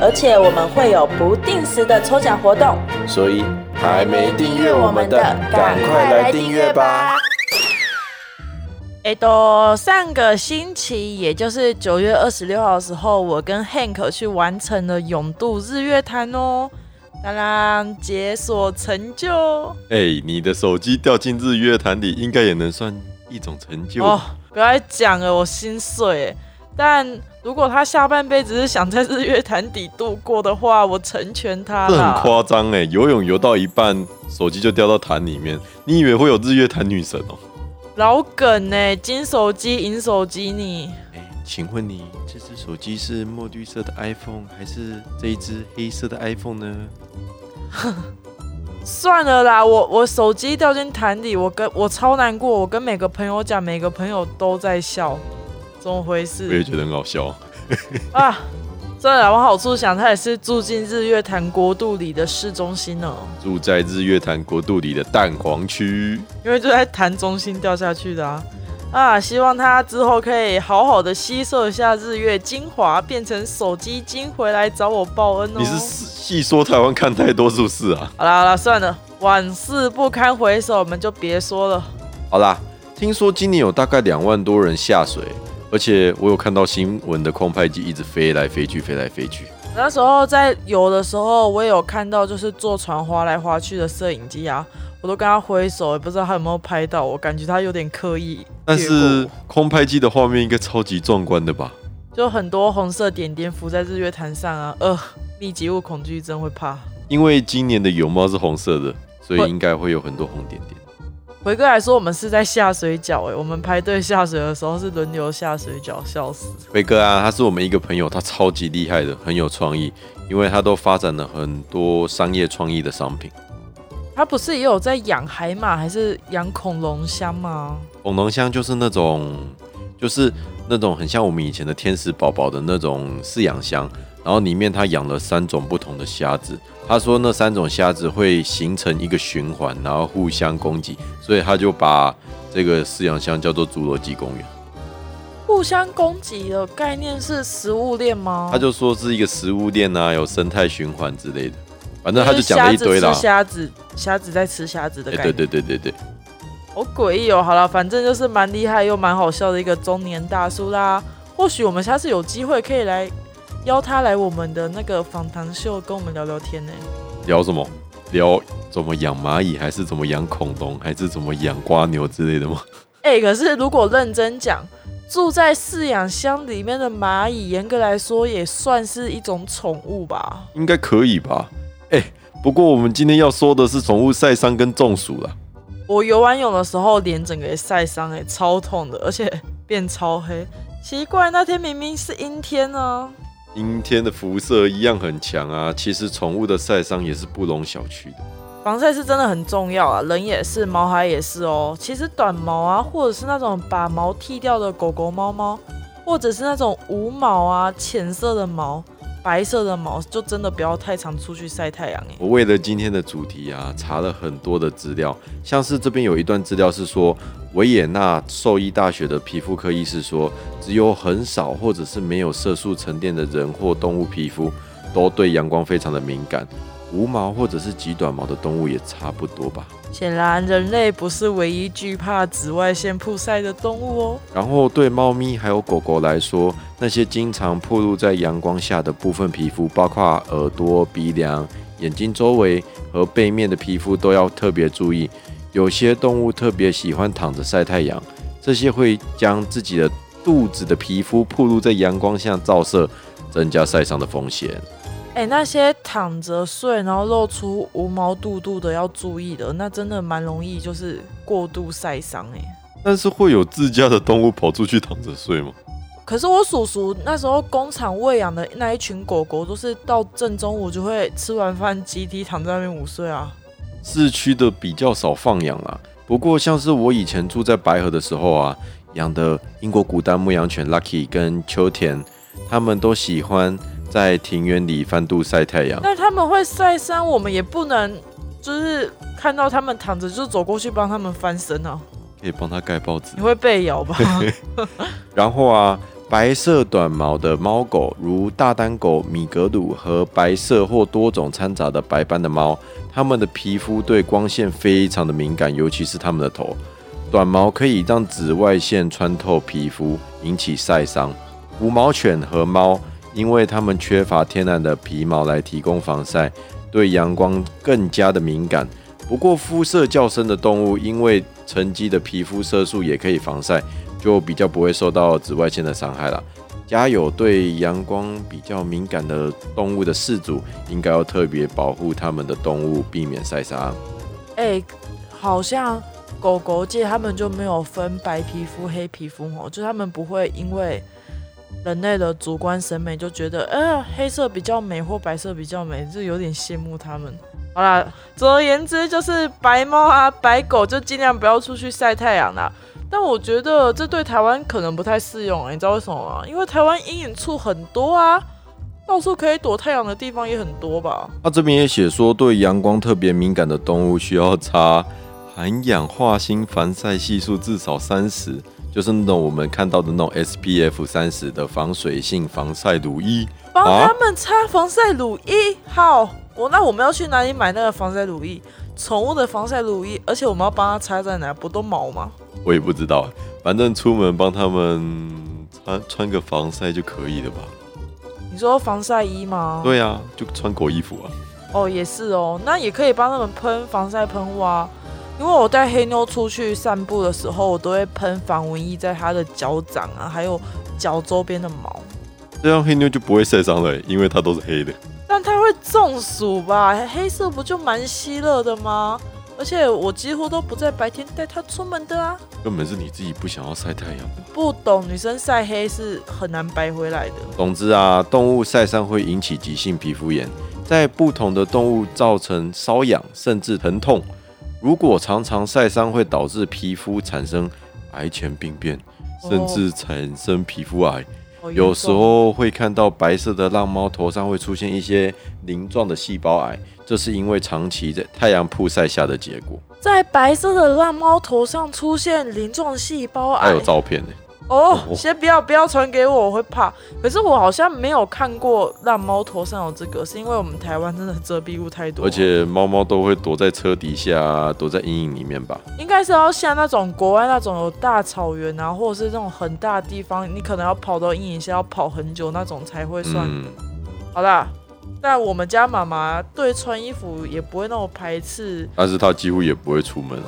而且我们会有不定时的抽奖活动。所以还没订阅我们的，赶快来订阅吧！！哎，都上个星期，也就是九月二十六号的时候，我跟 Hank 去完成了永渡日月潭哦，当然解锁成就哎、你的手机掉进日月潭里，应该也能算一种成就。哦！不要再讲了，我心碎哎。但如果他下半辈子是想在日月潭底度过的话，我成全他这很啦。夸张哎！游泳游到一半，手机就掉到潭里面，你以为会有日月潭女神哦？老梗呢，金手机、银手机你。哎，请问你这只手机是墨绿色的 iPhone，还是这一只黑色的 iPhone 呢？算了啦，我我手机掉进潭里，我跟我超难过，我跟每个朋友讲，每个朋友都在笑，怎么回事我也觉得很好笑。啊？算了，往好处想，他也是住进日月潭国度里的市中心哦，住在日月潭国度里的蛋黄区，因为就在潭中心掉下去的啊。啊，希望他之后可以好好的吸收一下日月精华，变成手机精回来找我报恩哦。你是细说台湾看太多是不是啊？好啦好啦，算了，往事不堪回首，我们就别说了。好啦，听说今年有大概两万多人下水，而且我有看到新闻的空拍机一直飞来飞去，飞来飞去。那时候在游的时候，我也有看到，就是坐船划来划去的摄影机啊，我都跟他挥手，也不知道他有没有拍到我，感觉他有点刻意。但是空拍机的画面应该超级壮观的吧？就很多红色点点浮在日月潭上啊，呃，密集物恐惧症会怕。因为今年的泳帽是红色的，所以应该会有很多红点点。回哥来说，我们是在下水饺，哎，我们排队下水的时候是轮流下水饺，笑死。辉哥啊，他是我们一个朋友，他超级厉害的，很有创意，因为他都发展了很多商业创意的商品。他不是也有在养海马还是养恐龙箱吗？恐龙箱就是那种，就是那种很像我们以前的天使宝宝的那种饲养箱，然后里面他养了三种不同的虾子。他说那三种虾子会形成一个循环，然后互相攻击，所以他就把这个饲养箱叫做侏罗纪公园。互相攻击的概念是食物链吗？他就说是一个食物链啊，有生态循环之类的，反正他就讲了一堆啦。虾子吃虾子，虾子在吃虾子的哎、概念。对对对对对，好诡异哦！好了，反正就是蛮厉害又蛮好笑的一个中年大叔啦。或许我们下次有机会可以来邀他来我们的那个访谈秀，跟我们聊聊天呢。聊什么？聊怎么养蚂蚁，还是怎么养恐龙，还是怎么养瓜牛之类的吗？哎、可是如果认真讲，住在饲养箱里面的蚂蚁，严格来说也算是一种宠物吧？应该可以吧？哎、不过我们今天要说的是宠物晒伤跟中暑了。我游完泳的时候，脸整个也晒伤，哎，超痛的，而且变超黑。奇怪，那天明明是阴天呢、阴天的辐射一样很强啊，其实宠物的晒伤也是不容小觑的。防晒是真的很重要啊，人也是，毛孩也是哦。其实短毛啊，或者是那种把毛剃掉的狗狗、猫猫，或者是那种无毛啊、浅色的毛、白色的毛，就真的不要太常出去晒太阳。我为了今天的主题啊，查了很多的资料，像是这边有一段资料是说，维也纳兽医大学的皮肤科医师说，只有很少或者是没有色素沉淀的人或动物皮肤都对阳光非常的敏感，无毛或者是极短毛的动物也差不多吧。显然，人类不是唯一惧怕紫外线曝晒的动物哦。然后对猫咪还有狗狗来说，那些经常暴露在阳光下的部分皮肤，包括耳朵、鼻梁、眼睛周围和背面的皮肤，都要特别注意。有些动物特别喜欢躺着晒太阳，这些会将自己的肚子的皮肤暴露在阳光下照射，增加晒伤的风险。哎、那些躺着睡然后露出无毛肚肚的要注意的，那真的蛮容易就是过度晒伤哎。但是会有自家的动物跑出去躺着睡吗？可是我叔叔那时候工厂喂养的那一群狗狗，都是到正中午就会吃完饭集体躺在那边午睡啊。市区的比较少放养啦，不过像是我以前住在白河的时候啊，养的英国古代牧羊犬 Lucky 跟秋田，他们都喜欢在庭院里翻肚晒太阳。那他们会晒伤，我们也不能就是看到他们躺着就走过去帮他们翻身啊。可以帮他盖报纸你。会被咬吧？然后啊，白色短毛的猫狗，如大丹狗、米格鲁和白色或多种掺杂的白斑的猫，它们的皮肤对光线非常的敏感，尤其是它们的头。短毛可以让紫外线穿透皮肤，引起晒伤。无毛犬和猫，因为它们缺乏天然的皮毛来提供防晒，对阳光更加的敏感。不过肤色较深的动物，因为沉积的皮肤色素也可以防晒，就比较不会受到紫外线的伤害了。家有对阳光比较敏感的动物的饲主，应该要特别保护它们的动物，避免晒伤。哎、好像狗狗界他们就没有分白皮肤、黑皮肤哦，就他们不会因为人类的主观审美就觉得，呃，黑色比较美或白色比较美，就有点羡慕他们。好啦，总而言之就是白猫啊、白狗就尽量不要出去晒太阳啦。但我觉得这对台湾可能不太适用、欸，你知道为什么吗？因为台湾阴影处很多啊，到处可以躲太阳的地方也很多吧。他这边也写说，对阳光特别敏感的动物需要擦含氧化锌防晒系数至少三十，就是那种我们看到的那种 SPF 三十的防水性防晒乳衣。帮啊他们擦防晒乳衣。好，我那我们要去哪里买那个防晒乳液？宠物的防晒乳液，而且我们要帮它擦在哪？不都毛吗？我也不知道，反正出门帮他们穿穿个防晒就可以了吧？你说防晒衣吗？对啊，就穿狗衣服啊。哦，也是哦，那也可以帮他们喷防晒喷雾啊。因为我带黑妞出去散步的时候，我都会喷防蚊液在它的脚掌啊，还有脚周边的毛。这样黑妞就不会晒伤了，因为它都是黑的。但它会中暑吧？黑色不就蛮吸热的吗？而且我几乎都不在白天带它出门的啊。根本是你自己不想要晒太阳。不懂女生晒黑是很难白回来的。总之啊，动物晒伤会引起急性皮肤炎，在不同的动物造成瘙痒甚至疼痛。如果常常晒伤，会导致皮肤产生癌前病变，甚至产生皮肤癌。有时候会看到白色的浪猫头上会出现一些鳞状的细胞癌，这是因为长期在太阳曝晒下的结果。在白色的浪猫头上出现鳞状细胞癌还有。照片呢、哦，哦先不要不要传给我，我会怕。可是我好像没有看过让猫头上有这个，是因为我们台湾真的遮蔽物太多。而且猫猫都会躲在车底下，躲在阴影里面吧。应该是要像那种国外那种有大草原啊，或者是那种很大的地方，你可能要跑到阴影下要跑很久那种才会算。嗯，好啦，但我们家妈妈对穿衣服也不会那么排斥。但是她几乎也不会出门。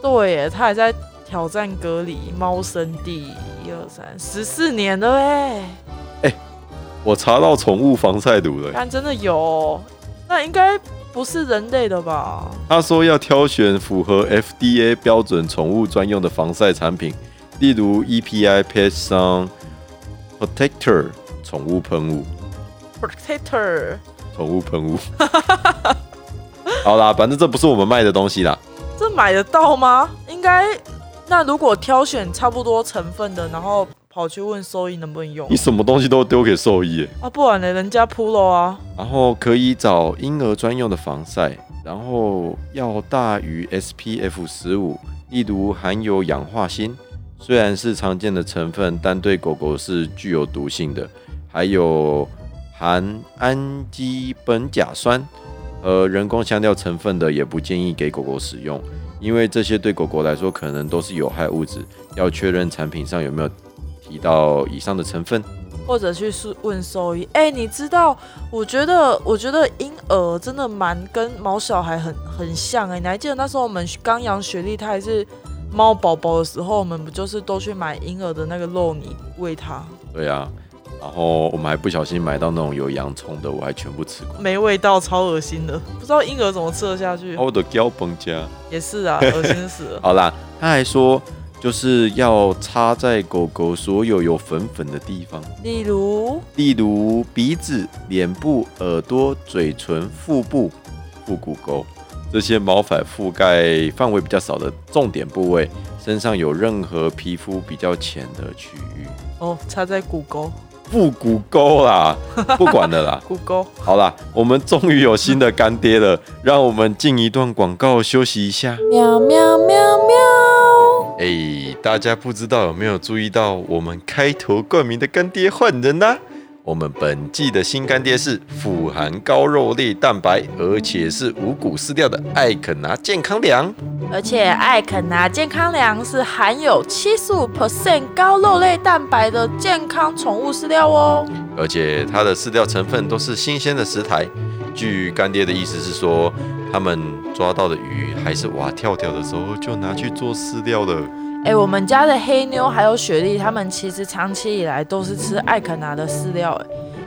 对耶，她还在挑战隔离猫生第一二三十四年了哎，我查到宠物防晒乳了，但真的有哦，那应该不是人类的吧？他说要挑选符合 FDA 标准宠物专用的防晒产品，例如 EPI Pet Sun Protector 宠物喷雾。Protector，宠物喷雾。好啦，反正这不是我们卖的东西啦。这买得到吗？应该。那如果挑选差不多成分的，然后跑去问兽医能不能用你什么东西都丢给兽医耶，啊？不然呢？人家 Pro 啊，然后可以找婴儿专用的防晒，然后要大于 SPF 十五，例如含有氧化锌，虽然是常见的成分，但对狗狗是具有毒性的。还有含氨基苯甲酸和人工香料成分的，也不建议给狗狗使用，因为这些对狗狗来说可能都是有害物质，要确认产品上有没有提到以上的成分。或者去问问兽医。哎、你知道？我觉得，我觉得婴儿真的蛮跟毛小孩很很像哎、你还记得那时候我们刚养雪莉，它还是猫宝宝的时候，我们不就是都去买婴儿的那个肉泥喂它？对啊，然后我们还不小心买到那种有洋葱的，我还全部吃光。没味道，超恶心的，不知道婴儿怎么吃得下去。我的胶崩家。也是啊，恶心死了。好啦，他还说，就是要擦在狗狗所有有粉粉的地方，例如例如鼻子、脸部、耳朵、嘴唇、腹部、腹股沟这些毛发覆盖范围比较少的重点部位，身上有任何皮肤比较浅的区域，哦，插在骨沟，腹股沟啦，不管了啦。骨沟。好啦，我们终于有新的干爹了，让我们进一段广告休息一下。喵喵喵喵。哎，大家不知道有没有注意到，我们开头冠名的干爹换人啦、我们本季的新干爹是富含高肉类蛋白，而且是五谷饲料的艾肯拿健康粮。而且艾肯拿健康粮是含有七十五 percent 高肉类蛋白的健康宠物饲料哦。而且它的饲料成分都是新鲜的食材。据干爹的意思是说，他们抓到的鱼还是蛙跳跳的时候就拿去做饲料了。哎、我们家的黑妞还有雪莉，他们其实长期以来都是吃艾肯拿的饲料。哎，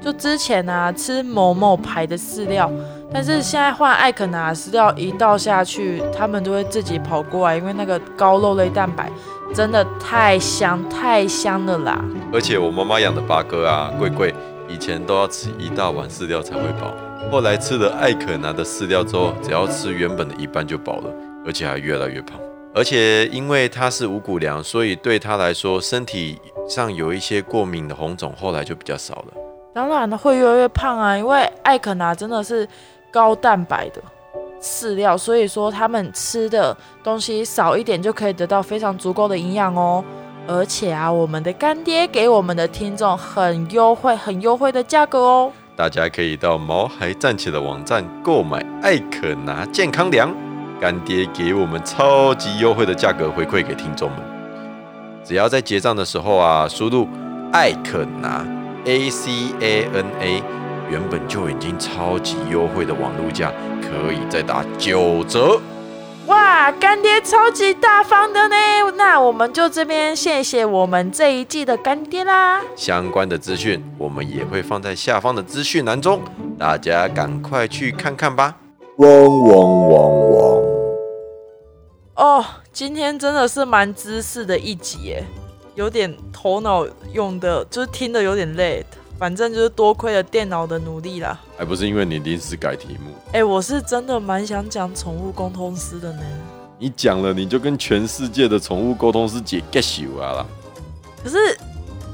就之前啊吃某某牌的饲料，但是现在换艾肯拿饲料一倒下去，他们都会自己跑过来，因为那个高肉类蛋白真的太香太香了啦。而且我妈妈养的八哥啊，贵贵以前都要吃一大碗饲料才会饱，后来吃了艾可拿的饲料之后，只要吃原本的一半就饱了，而且还越来越胖。而且因为它是五谷粮，所以对它来说，身体上有一些过敏的红肿，后来就比较少了。当然，会越来越胖啊，因为艾可拿真的是高蛋白的饲料，所以说他们吃的东西少一点就可以得到非常足够的营养哦。而且啊，我们的干爹给我们的听众很优惠、很优惠的价格哦。大家可以到毛孩站起的网站购买艾可拿健康粮，干爹给我们超级优惠的价格回馈给听众们。只要在结账的时候啊，输入艾可拿 A C A N A，原本就已经超级优惠的网络价，可以再打九折。哇，干爹超级大方的呢！那我们就这边谢谢我们这一季的干爹啦。相关的资讯我们也会放在下方的资讯栏中，大家赶快去看看吧。汪汪汪汪！哦，今天真的是蛮知识的一集耶，有点头脑用的，就是听的有点累。反正就是多亏了电脑的努力啦。还不是因为你临时改题目，哎、我是真的蛮想讲宠物沟通师的呢。你讲了，你就跟全世界的宠物沟通师姐 get 手啊啦。可是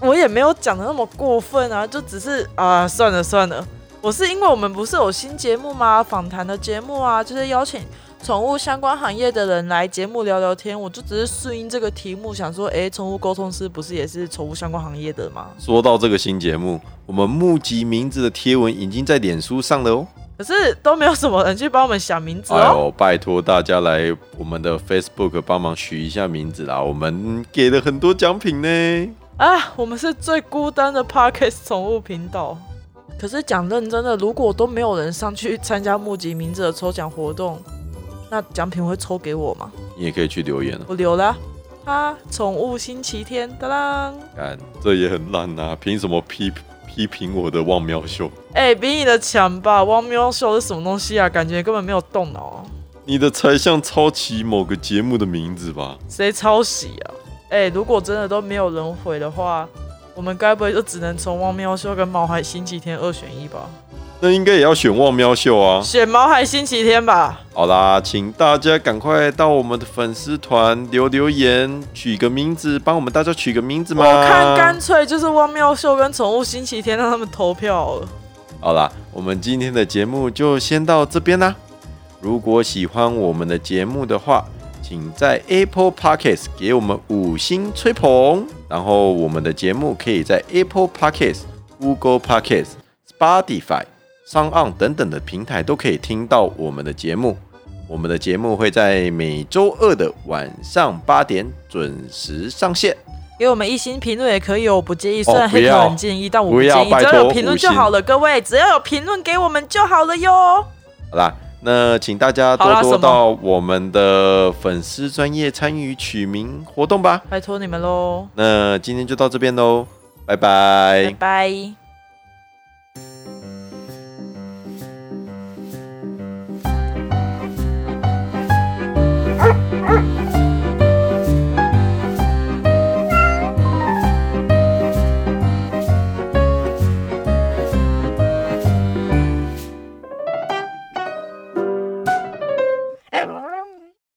我也没有讲的那么过分啊，就只是啊，算了算了。我是因为我们不是有新节目吗？访谈的节目啊，就是邀请宠物相关行业的人来节目聊聊天。我就只是顺应这个题目，想说，哎，宠物沟通师不是也是宠物相关行业的吗？说到这个新节目，我们募集名字的贴文已经在脸书上了哦。可是都没有什么人去帮我们想名字哦。哎呦，拜托大家来我们的 Facebook 帮忙取一下名字啦，我们给了很多奖品呢。啊，我们是最孤单的 Parkes 宠物频道。可是讲认真的，如果都没有人上去参加募集名字的抽奖活动，那奖品会抽给我吗？你也可以去留言哦。我留了啊。啊，宠物星期天，当当！看，这也很烂呐、凭什么批批评我的汪喵秀？哎、比你的强吧？汪喵秀是什么东西啊？感觉根本没有动脑啊。你的才像抄袭某个节目的名字吧？谁抄袭啊？哎、如果真的都没有人回的话，我们该不会就只能从汪喵秀跟毛孩星期天二选一吧？那应该也要选汪喵秀啊。选毛孩星期天吧。好啦，请大家赶快到我们的粉丝团留留言，取个名字，帮我们大家取个名字我。看干脆就是汪喵秀跟宠物星期天让他们投票好了。好啦，我们今天的节目就先到这边啦。如果喜欢我们的节目的话，请在 Apple Podcasts 给我们五星吹捧。然后我们的节目可以在 Apple Podcasts、Google Podcasts、Spotify、上岸等等的平台都可以听到我们的节目。我们的节目会在每周二的晚上八点准时上线。给我们一星评论也可以哦，我不介意。虽然黑头很建议，但我不不介意，只要有评论就好了。各位，只要有评论给我们就好了哟。好啦，那请大家多多到我们的粉丝专业参与取名活动吧。拜托你们喽，那今天就到这边喽，拜拜拜拜。